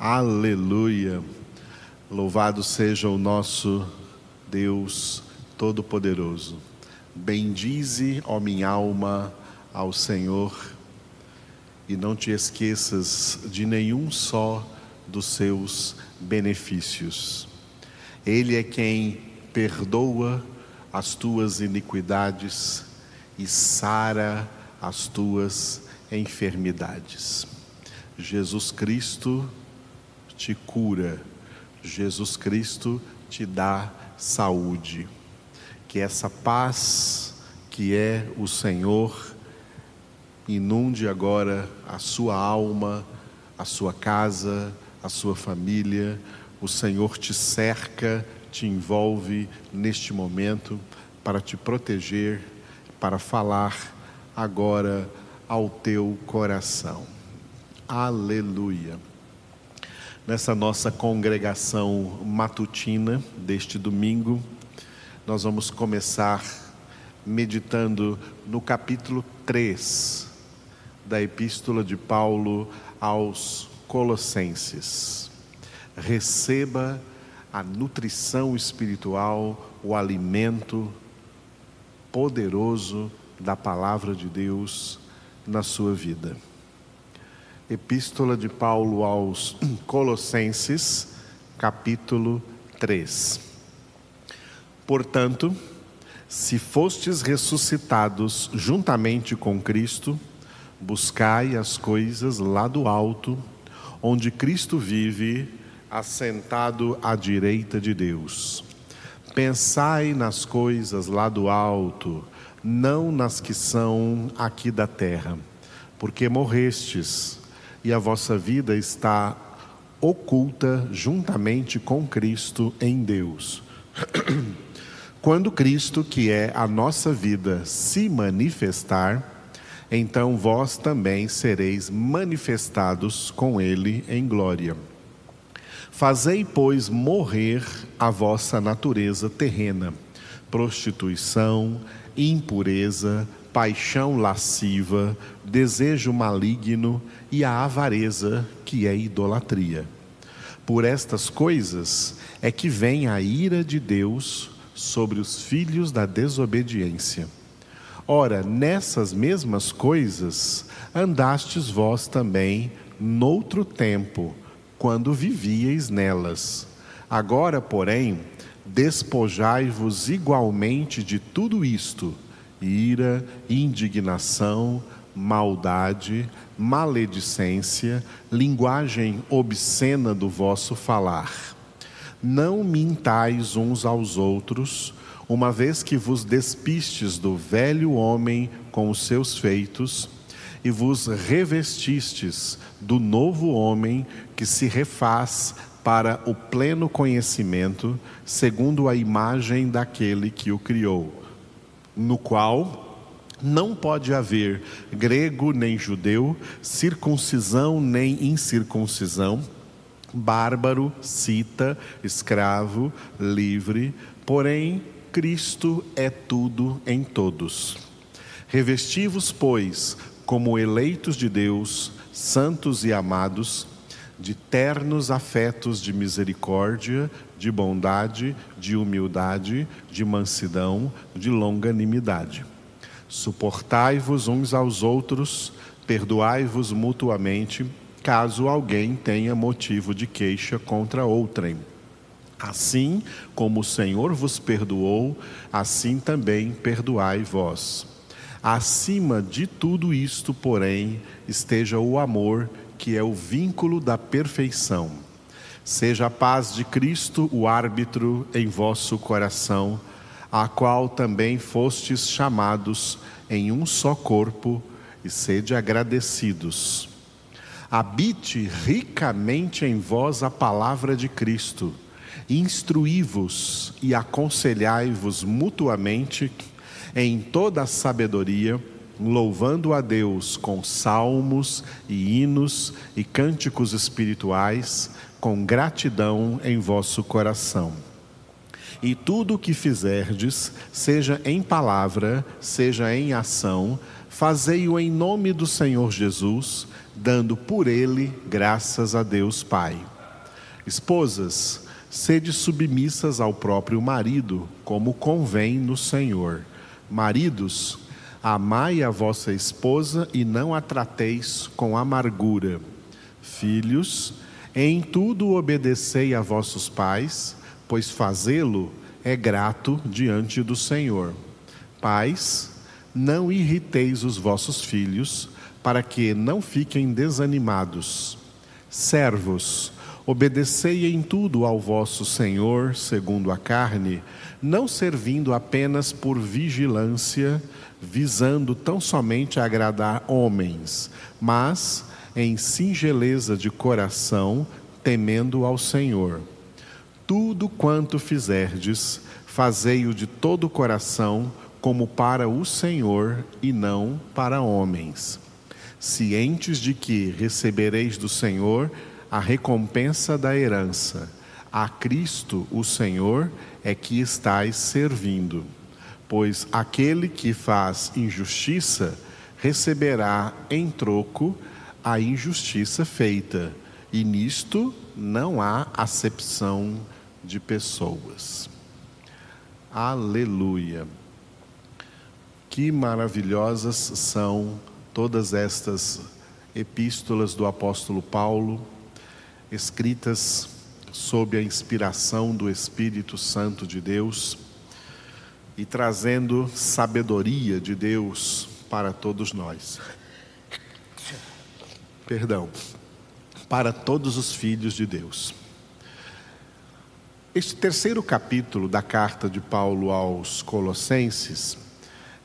Aleluia. Louvado seja o nosso Deus Todo-Poderoso. Bendize, ó minha alma, ao Senhor e não te esqueças de nenhum só dos seus benefícios. Ele é quem perdoa as tuas iniquidades e sara as tuas enfermidades. Jesus Cristo te cura, Jesus Cristo te dá saúde. Que essa paz que é o Senhor inunde agora a sua alma, a sua casa, a sua família. O Senhor te cerca, te envolve neste momento para te proteger, para falar agora ao teu coração. Aleluia nessa nossa congregação matutina deste domingo, nós vamos começar meditando no capítulo 3 da Epístola de Paulo aos Colossenses. Receba a nutrição espiritual, o alimento poderoso da palavra de Deus na sua vida. Epístola de Paulo aos Colossenses, capítulo 3. Portanto, se fostes ressuscitados juntamente com Cristo, buscai as coisas lá do alto, onde Cristo vive, assentado à direita de Deus. Pensai nas coisas lá do alto, não nas que são aqui da terra, porque morrestes e a vossa vida está oculta juntamente com Cristo em Deus. Quando Cristo, que é a nossa vida, se manifestar, então vós também sereis manifestados com Ele em glória. Fazei, pois, morrer a vossa natureza terrena, prostituição, impureza, paixão lasciva, desejo maligno e a avareza, que é idolatria. Por estas coisas é que vem a ira de Deus sobre os filhos da desobediência. Ora, nessas mesmas coisas andastes vós também noutro tempo, quando vivíeis nelas. Agora, porém, despojai-vos igualmente de tudo isto ira, indignação, maldade, maledicência, linguagem obscena do vosso falar. Não mintais uns aos outros, uma vez que vos despistes do velho homem com os seus feitos, e vos revestistes do novo homem que se refaz para o pleno conhecimento, segundo a imagem daquele que o criou no qual não pode haver grego nem judeu, circuncisão nem incircuncisão, bárbaro, cita, escravo, livre, porém Cristo é tudo em todos. Revestivos, pois, como eleitos de Deus, santos e amados, de ternos afetos de misericórdia, de bondade, de humildade, de mansidão, de longanimidade. Suportai-vos uns aos outros, perdoai-vos mutuamente, caso alguém tenha motivo de queixa contra outrem. Assim como o Senhor vos perdoou, assim também perdoai vós. Acima de tudo isto, porém, esteja o amor, que é o vínculo da perfeição. Seja a paz de Cristo o árbitro em vosso coração, a qual também fostes chamados em um só corpo, e sede agradecidos. Habite ricamente em vós a palavra de Cristo, instruí-vos e aconselhai-vos mutuamente em toda a sabedoria louvando a Deus com salmos e hinos e cânticos espirituais, com gratidão em vosso coração. E tudo o que fizerdes, seja em palavra, seja em ação, Fazei-o em nome do Senhor Jesus, dando por ele graças a Deus Pai. Esposas, sede submissas ao próprio marido, como convém no Senhor. Maridos, amai a vossa esposa e não a trateis com amargura. Filhos, em tudo obedecei a vossos pais, pois fazê-lo é grato diante do Senhor. Pais, não irriteis os vossos filhos, para que não fiquem desanimados. Servos, obedecei em tudo ao vosso Senhor, segundo a carne, não servindo apenas por vigilância, visando tão somente agradar homens, mas em singeleza de coração, temendo ao Senhor. Tudo quanto fizerdes, fazei-o de todo o coração, como para o Senhor e não para homens, cientes de que recebereis do Senhor a recompensa da herança. A Cristo, o Senhor, é que estais servindo. Pois aquele que faz injustiça receberá em troco a injustiça feita, e nisto não há acepção de pessoas. Aleluia. Que maravilhosas são todas estas epístolas do apóstolo Paulo, escritas sob a inspiração do Espírito Santo de Deus e trazendo sabedoria de Deus para todos nós. Perdão, para todos os filhos de Deus. Este terceiro capítulo da carta de Paulo aos Colossenses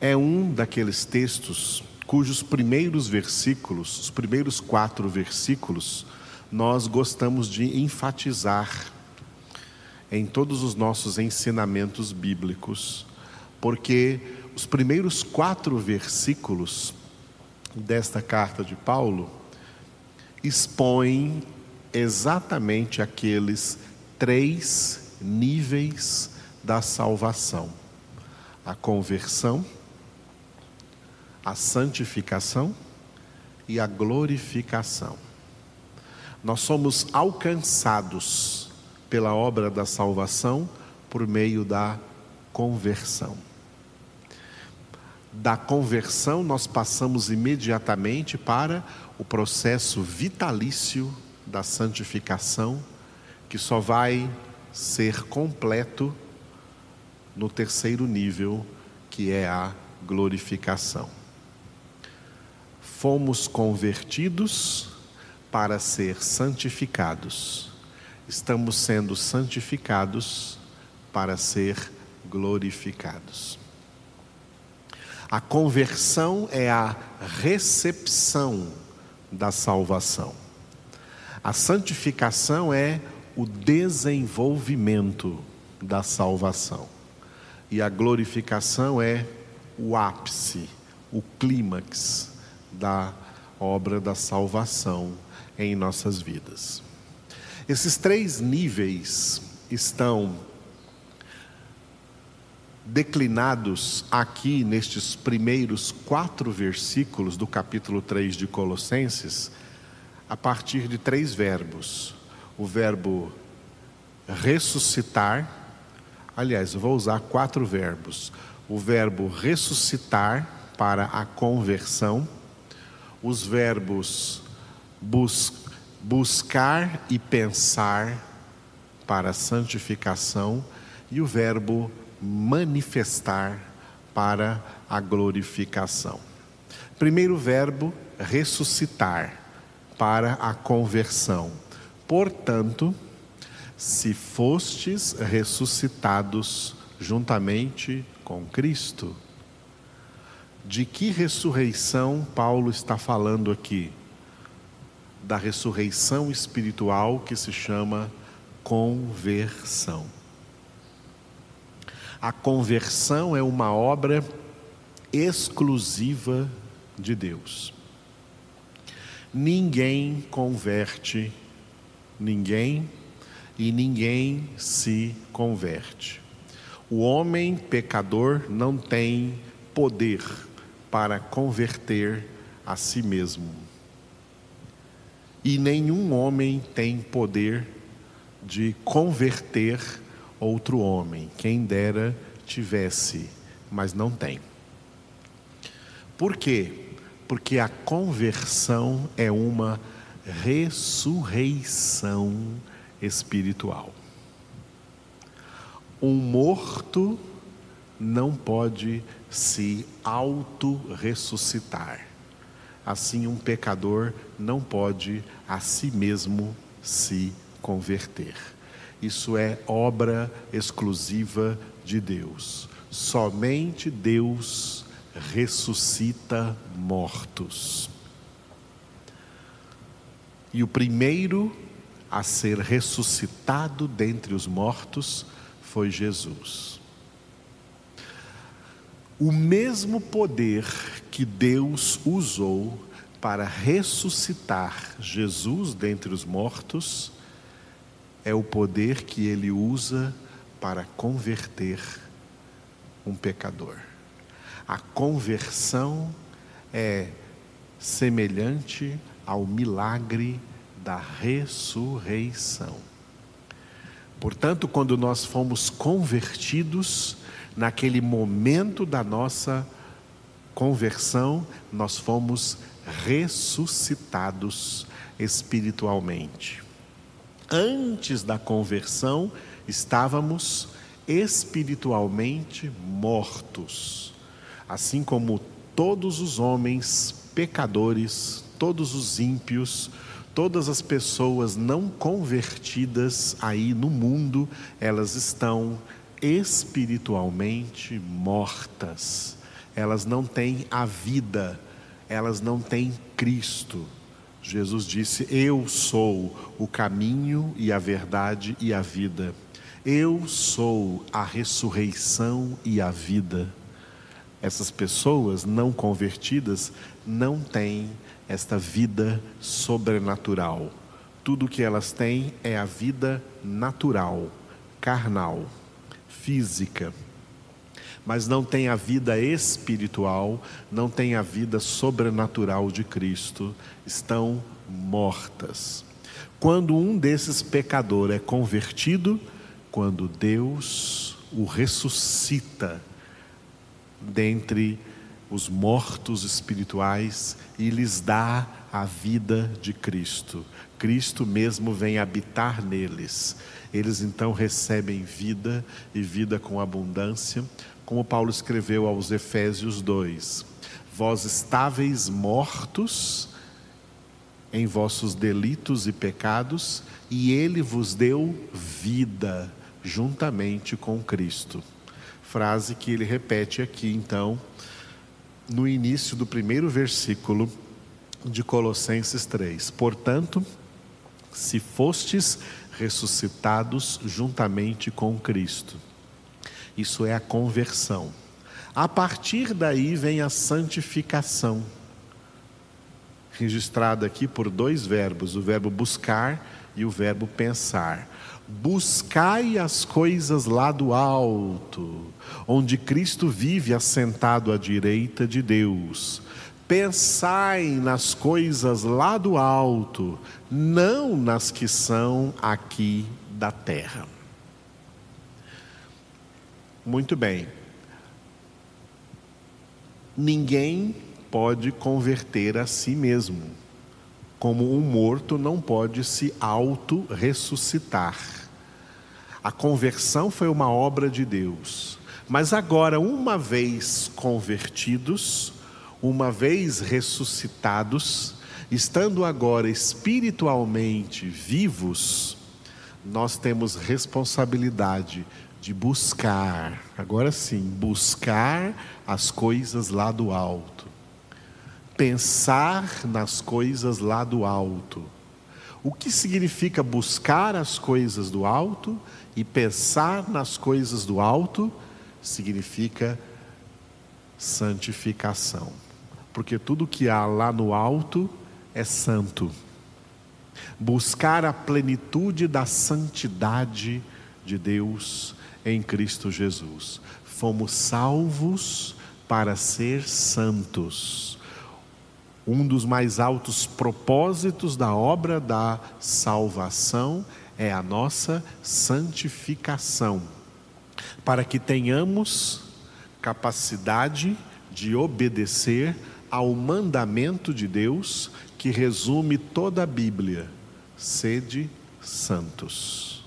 é um daqueles textos cujos primeiros versículos, os primeiros quatro versículos, nós gostamos de enfatizar em todos os nossos ensinamentos bíblicos, porque os primeiros quatro versículos desta carta de Paulo expõem exatamente aqueles três níveis da salvação: a conversão, a santificação e a glorificação. Nós somos alcançados pela obra da salvação por meio da conversão. Da conversão, nós passamos imediatamente para o processo vitalício da santificação, que só vai ser completo no terceiro nível, que é a glorificação. Fomos convertidos para ser santificados. Estamos sendo santificados para ser glorificados. A conversão é a recepção da salvação. A santificação é o desenvolvimento da salvação. E a glorificação é o ápice, o clímax da obra da salvação em nossas vidas. Esses três níveis estão declinados aqui nestes primeiros quatro versículos do capítulo 3 de Colossenses, a partir de três verbos. O verbo ressuscitar, aliás, eu vou usar quatro verbos: o verbo ressuscitar para a conversão, os verbos bus buscar e pensar para a santificação e o verbo manifestar para a glorificação. Primeiro verbo, ressuscitar para a conversão. Portanto, se fostes ressuscitados juntamente com Cristo, de que ressurreição Paulo está falando aqui? Da ressurreição espiritual que se chama conversão. A conversão é uma obra exclusiva de Deus. Ninguém converte ninguém e ninguém se converte. O homem pecador não tem poder para converter a si mesmo. E nenhum homem tem poder de converter outro homem. Quem dera tivesse, mas não tem. Por quê? Porque a conversão é uma ressurreição espiritual. Um morto não pode se auto-ressuscitar. Assim, um pecador não pode a si mesmo se converter. Isso é obra exclusiva de Deus. Somente Deus ressuscita mortos. E o primeiro a ser ressuscitado dentre os mortos foi Jesus. O mesmo poder que Deus usou para ressuscitar Jesus dentre os mortos é o poder que ele usa para converter um pecador. A conversão é semelhante ao milagre da ressurreição. Portanto, quando nós fomos convertidos, naquele momento da nossa conversão, nós fomos ressuscitados espiritualmente. Antes da conversão, estávamos espiritualmente mortos, assim como todos os homens pecadores, todos os ímpios, todas as pessoas não convertidas aí no mundo, elas estão espiritualmente mortas. Elas não têm a vida, elas não têm Cristo. Jesus disse: Eu sou o caminho e a verdade e a vida. Eu sou a ressurreição e a vida. Essas pessoas não convertidas não têm esta vida sobrenatural. Tudo que elas têm é a vida natural, carnal, física. Mas não têm a vida espiritual, não têm a vida sobrenatural de Cristo, estão mortas. Quando um desses pecadores é convertido, quando Deus o ressuscita dentre os mortos espirituais e lhes dá a vida de Cristo. Cristo mesmo vem habitar neles. Eles então recebem vida e vida com abundância, como Paulo escreveu aos Efésios 2: Vós estáveis mortos em vossos delitos e pecados, e ele vos deu vida juntamente com Cristo. Frase que ele repete aqui, então, no início do primeiro versículo de Colossenses 3. Portanto, se fostes ressuscitados juntamente com Cristo. Isso é a conversão. A partir daí vem a santificação, registrada aqui por dois verbos, o verbo buscar e o verbo pensar. Buscai as coisas lá do alto, onde Cristo vive assentado à direita de Deus. Pensai nas coisas lá do alto, não nas que são aqui da terra. Muito bem. Ninguém pode converter a si mesmo, como um morto não pode se auto-ressuscitar. A conversão foi uma obra de Deus. Mas agora, uma vez convertidos, uma vez ressuscitados, estando agora espiritualmente vivos, nós temos responsabilidade de buscar, agora sim, buscar as coisas lá do alto, pensar nas coisas lá do alto. O que significa buscar as coisas do alto e pensar nas coisas do alto? Significa santificação, porque tudo que há lá no alto é santo. Buscar a plenitude da santidade de Deus em Cristo Jesus. Fomos salvos para ser santos. Um dos mais altos propósitos da obra da salvação é a nossa santificação, para que tenhamos capacidade de obedecer ao mandamento de Deus que resume toda a Bíblia: sede santos.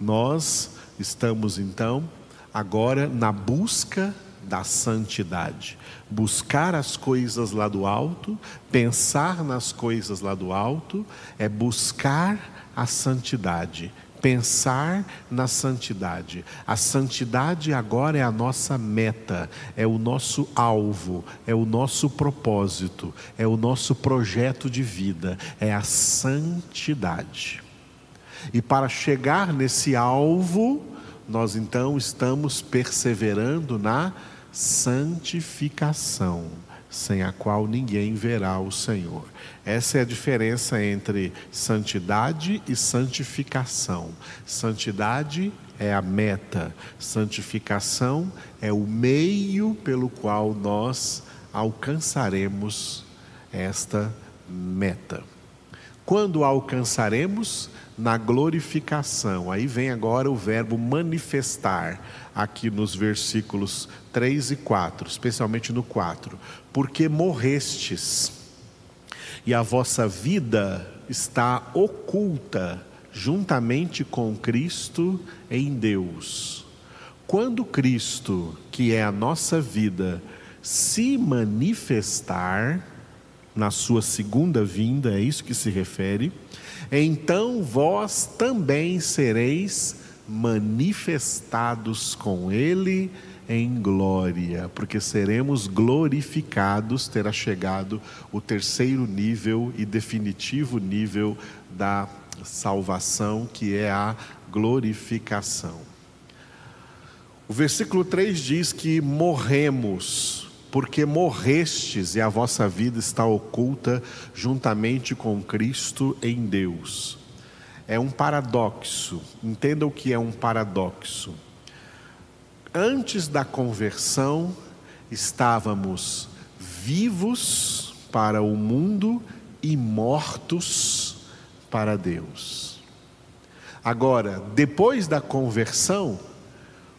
Nós estamos então agora na busca da santidade. Buscar as coisas lá do alto, pensar nas coisas lá do alto, é buscar a santidade, pensar na santidade. A santidade agora é a nossa meta, é o nosso alvo, é o nosso propósito, é o nosso projeto de vida, é a santidade. E para chegar nesse alvo, nós então estamos perseverando na santificação, sem a qual ninguém verá o Senhor. Essa é a diferença entre santidade e santificação. Santidade é a meta, santificação é o meio pelo qual nós alcançaremos esta meta. Quando alcançaremos? Na glorificação. Aí vem agora o verbo manifestar, aqui nos versículos 3 e 4, especialmente no 4. Porque morrestes, e a vossa vida está oculta juntamente com Cristo em Deus. Quando Cristo, que é a nossa vida, se manifestar, na sua segunda vinda, é isso que se refere, então vós também sereis manifestados com Ele em glória, porque seremos glorificados, terá chegado o terceiro nível e definitivo nível da salvação, que é a glorificação. O versículo 3 diz que morremos porque morrestes e a vossa vida está oculta juntamente com Cristo em Deus. É um paradoxo, entenda o que é um paradoxo. Antes da conversão, estávamos vivos para o mundo e mortos para Deus. Agora, depois da conversão,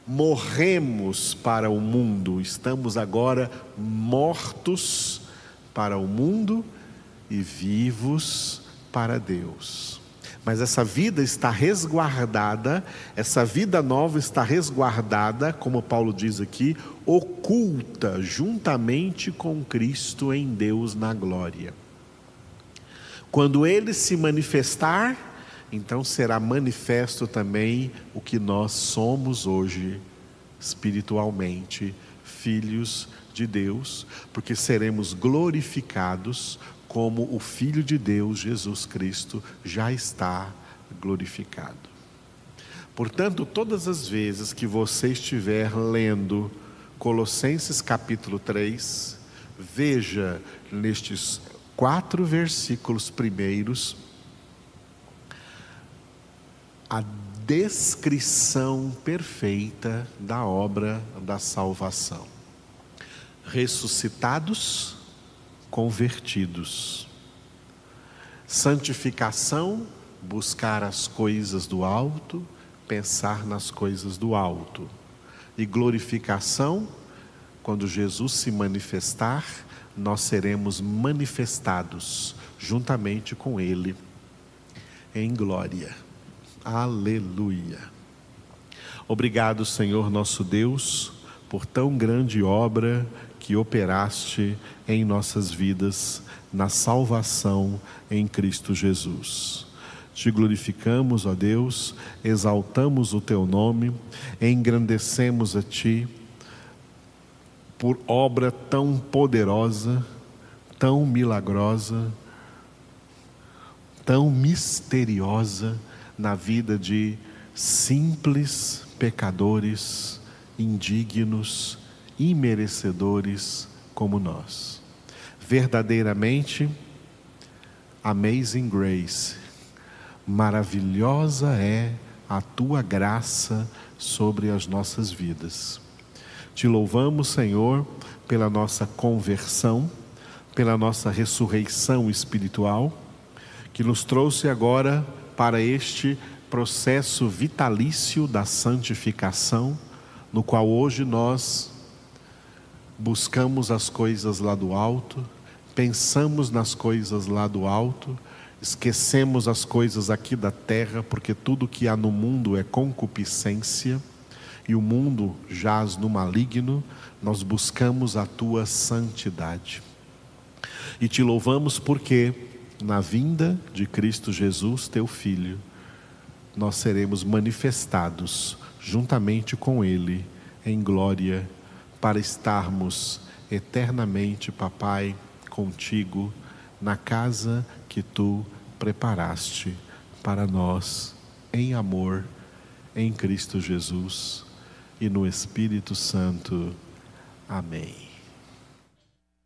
morremos para o mundo, estamos agora mortos para o mundo e vivos para Deus. Mas essa vida está resguardada, essa vida nova está resguardada, como Paulo diz aqui, oculta juntamente com Cristo em Deus na glória. Quando ele se manifestar, então será manifesto também o que nós somos hoje, espiritualmente, filhos de Deus, porque seremos glorificados como o Filho de Deus, Jesus Cristo, já está glorificado. Portanto, todas as vezes que você estiver lendo Colossenses capítulo 3, veja nestes quatro versículos primeiros a descrição perfeita da obra da salvação. Ressuscitados, convertidos. Santificação, buscar as coisas do alto, pensar nas coisas do alto. E glorificação, quando Jesus se manifestar, nós seremos manifestados juntamente com Ele em glória. Aleluia. Obrigado, Senhor nosso Deus, por tão grande obra que operaste em nossas vidas na salvação em Cristo Jesus. Te glorificamos, ó Deus, exaltamos o teu nome, engrandecemos a ti por obra tão poderosa, tão milagrosa, tão misteriosa na vida de simples pecadores, indignos, imerecedores como nós. Verdadeiramente, Amazing Grace, maravilhosa é a tua graça sobre as nossas vidas. Te louvamos, Senhor, pela nossa conversão, pela nossa ressurreição espiritual, que nos trouxe agora para este processo vitalício da santificação, no qual hoje nós buscamos as coisas lá do alto, pensamos nas coisas lá do alto, esquecemos as coisas aqui da terra, porque tudo que há no mundo é concupiscência e o mundo jaz no maligno, nós buscamos a tua santidade. E te louvamos porque, na vinda de Cristo Jesus, teu Filho, nós seremos manifestados juntamente com Ele em glória, para estarmos eternamente, Papai, contigo na casa que tu preparaste para nós, em amor, em Cristo Jesus e no Espírito Santo. Amém.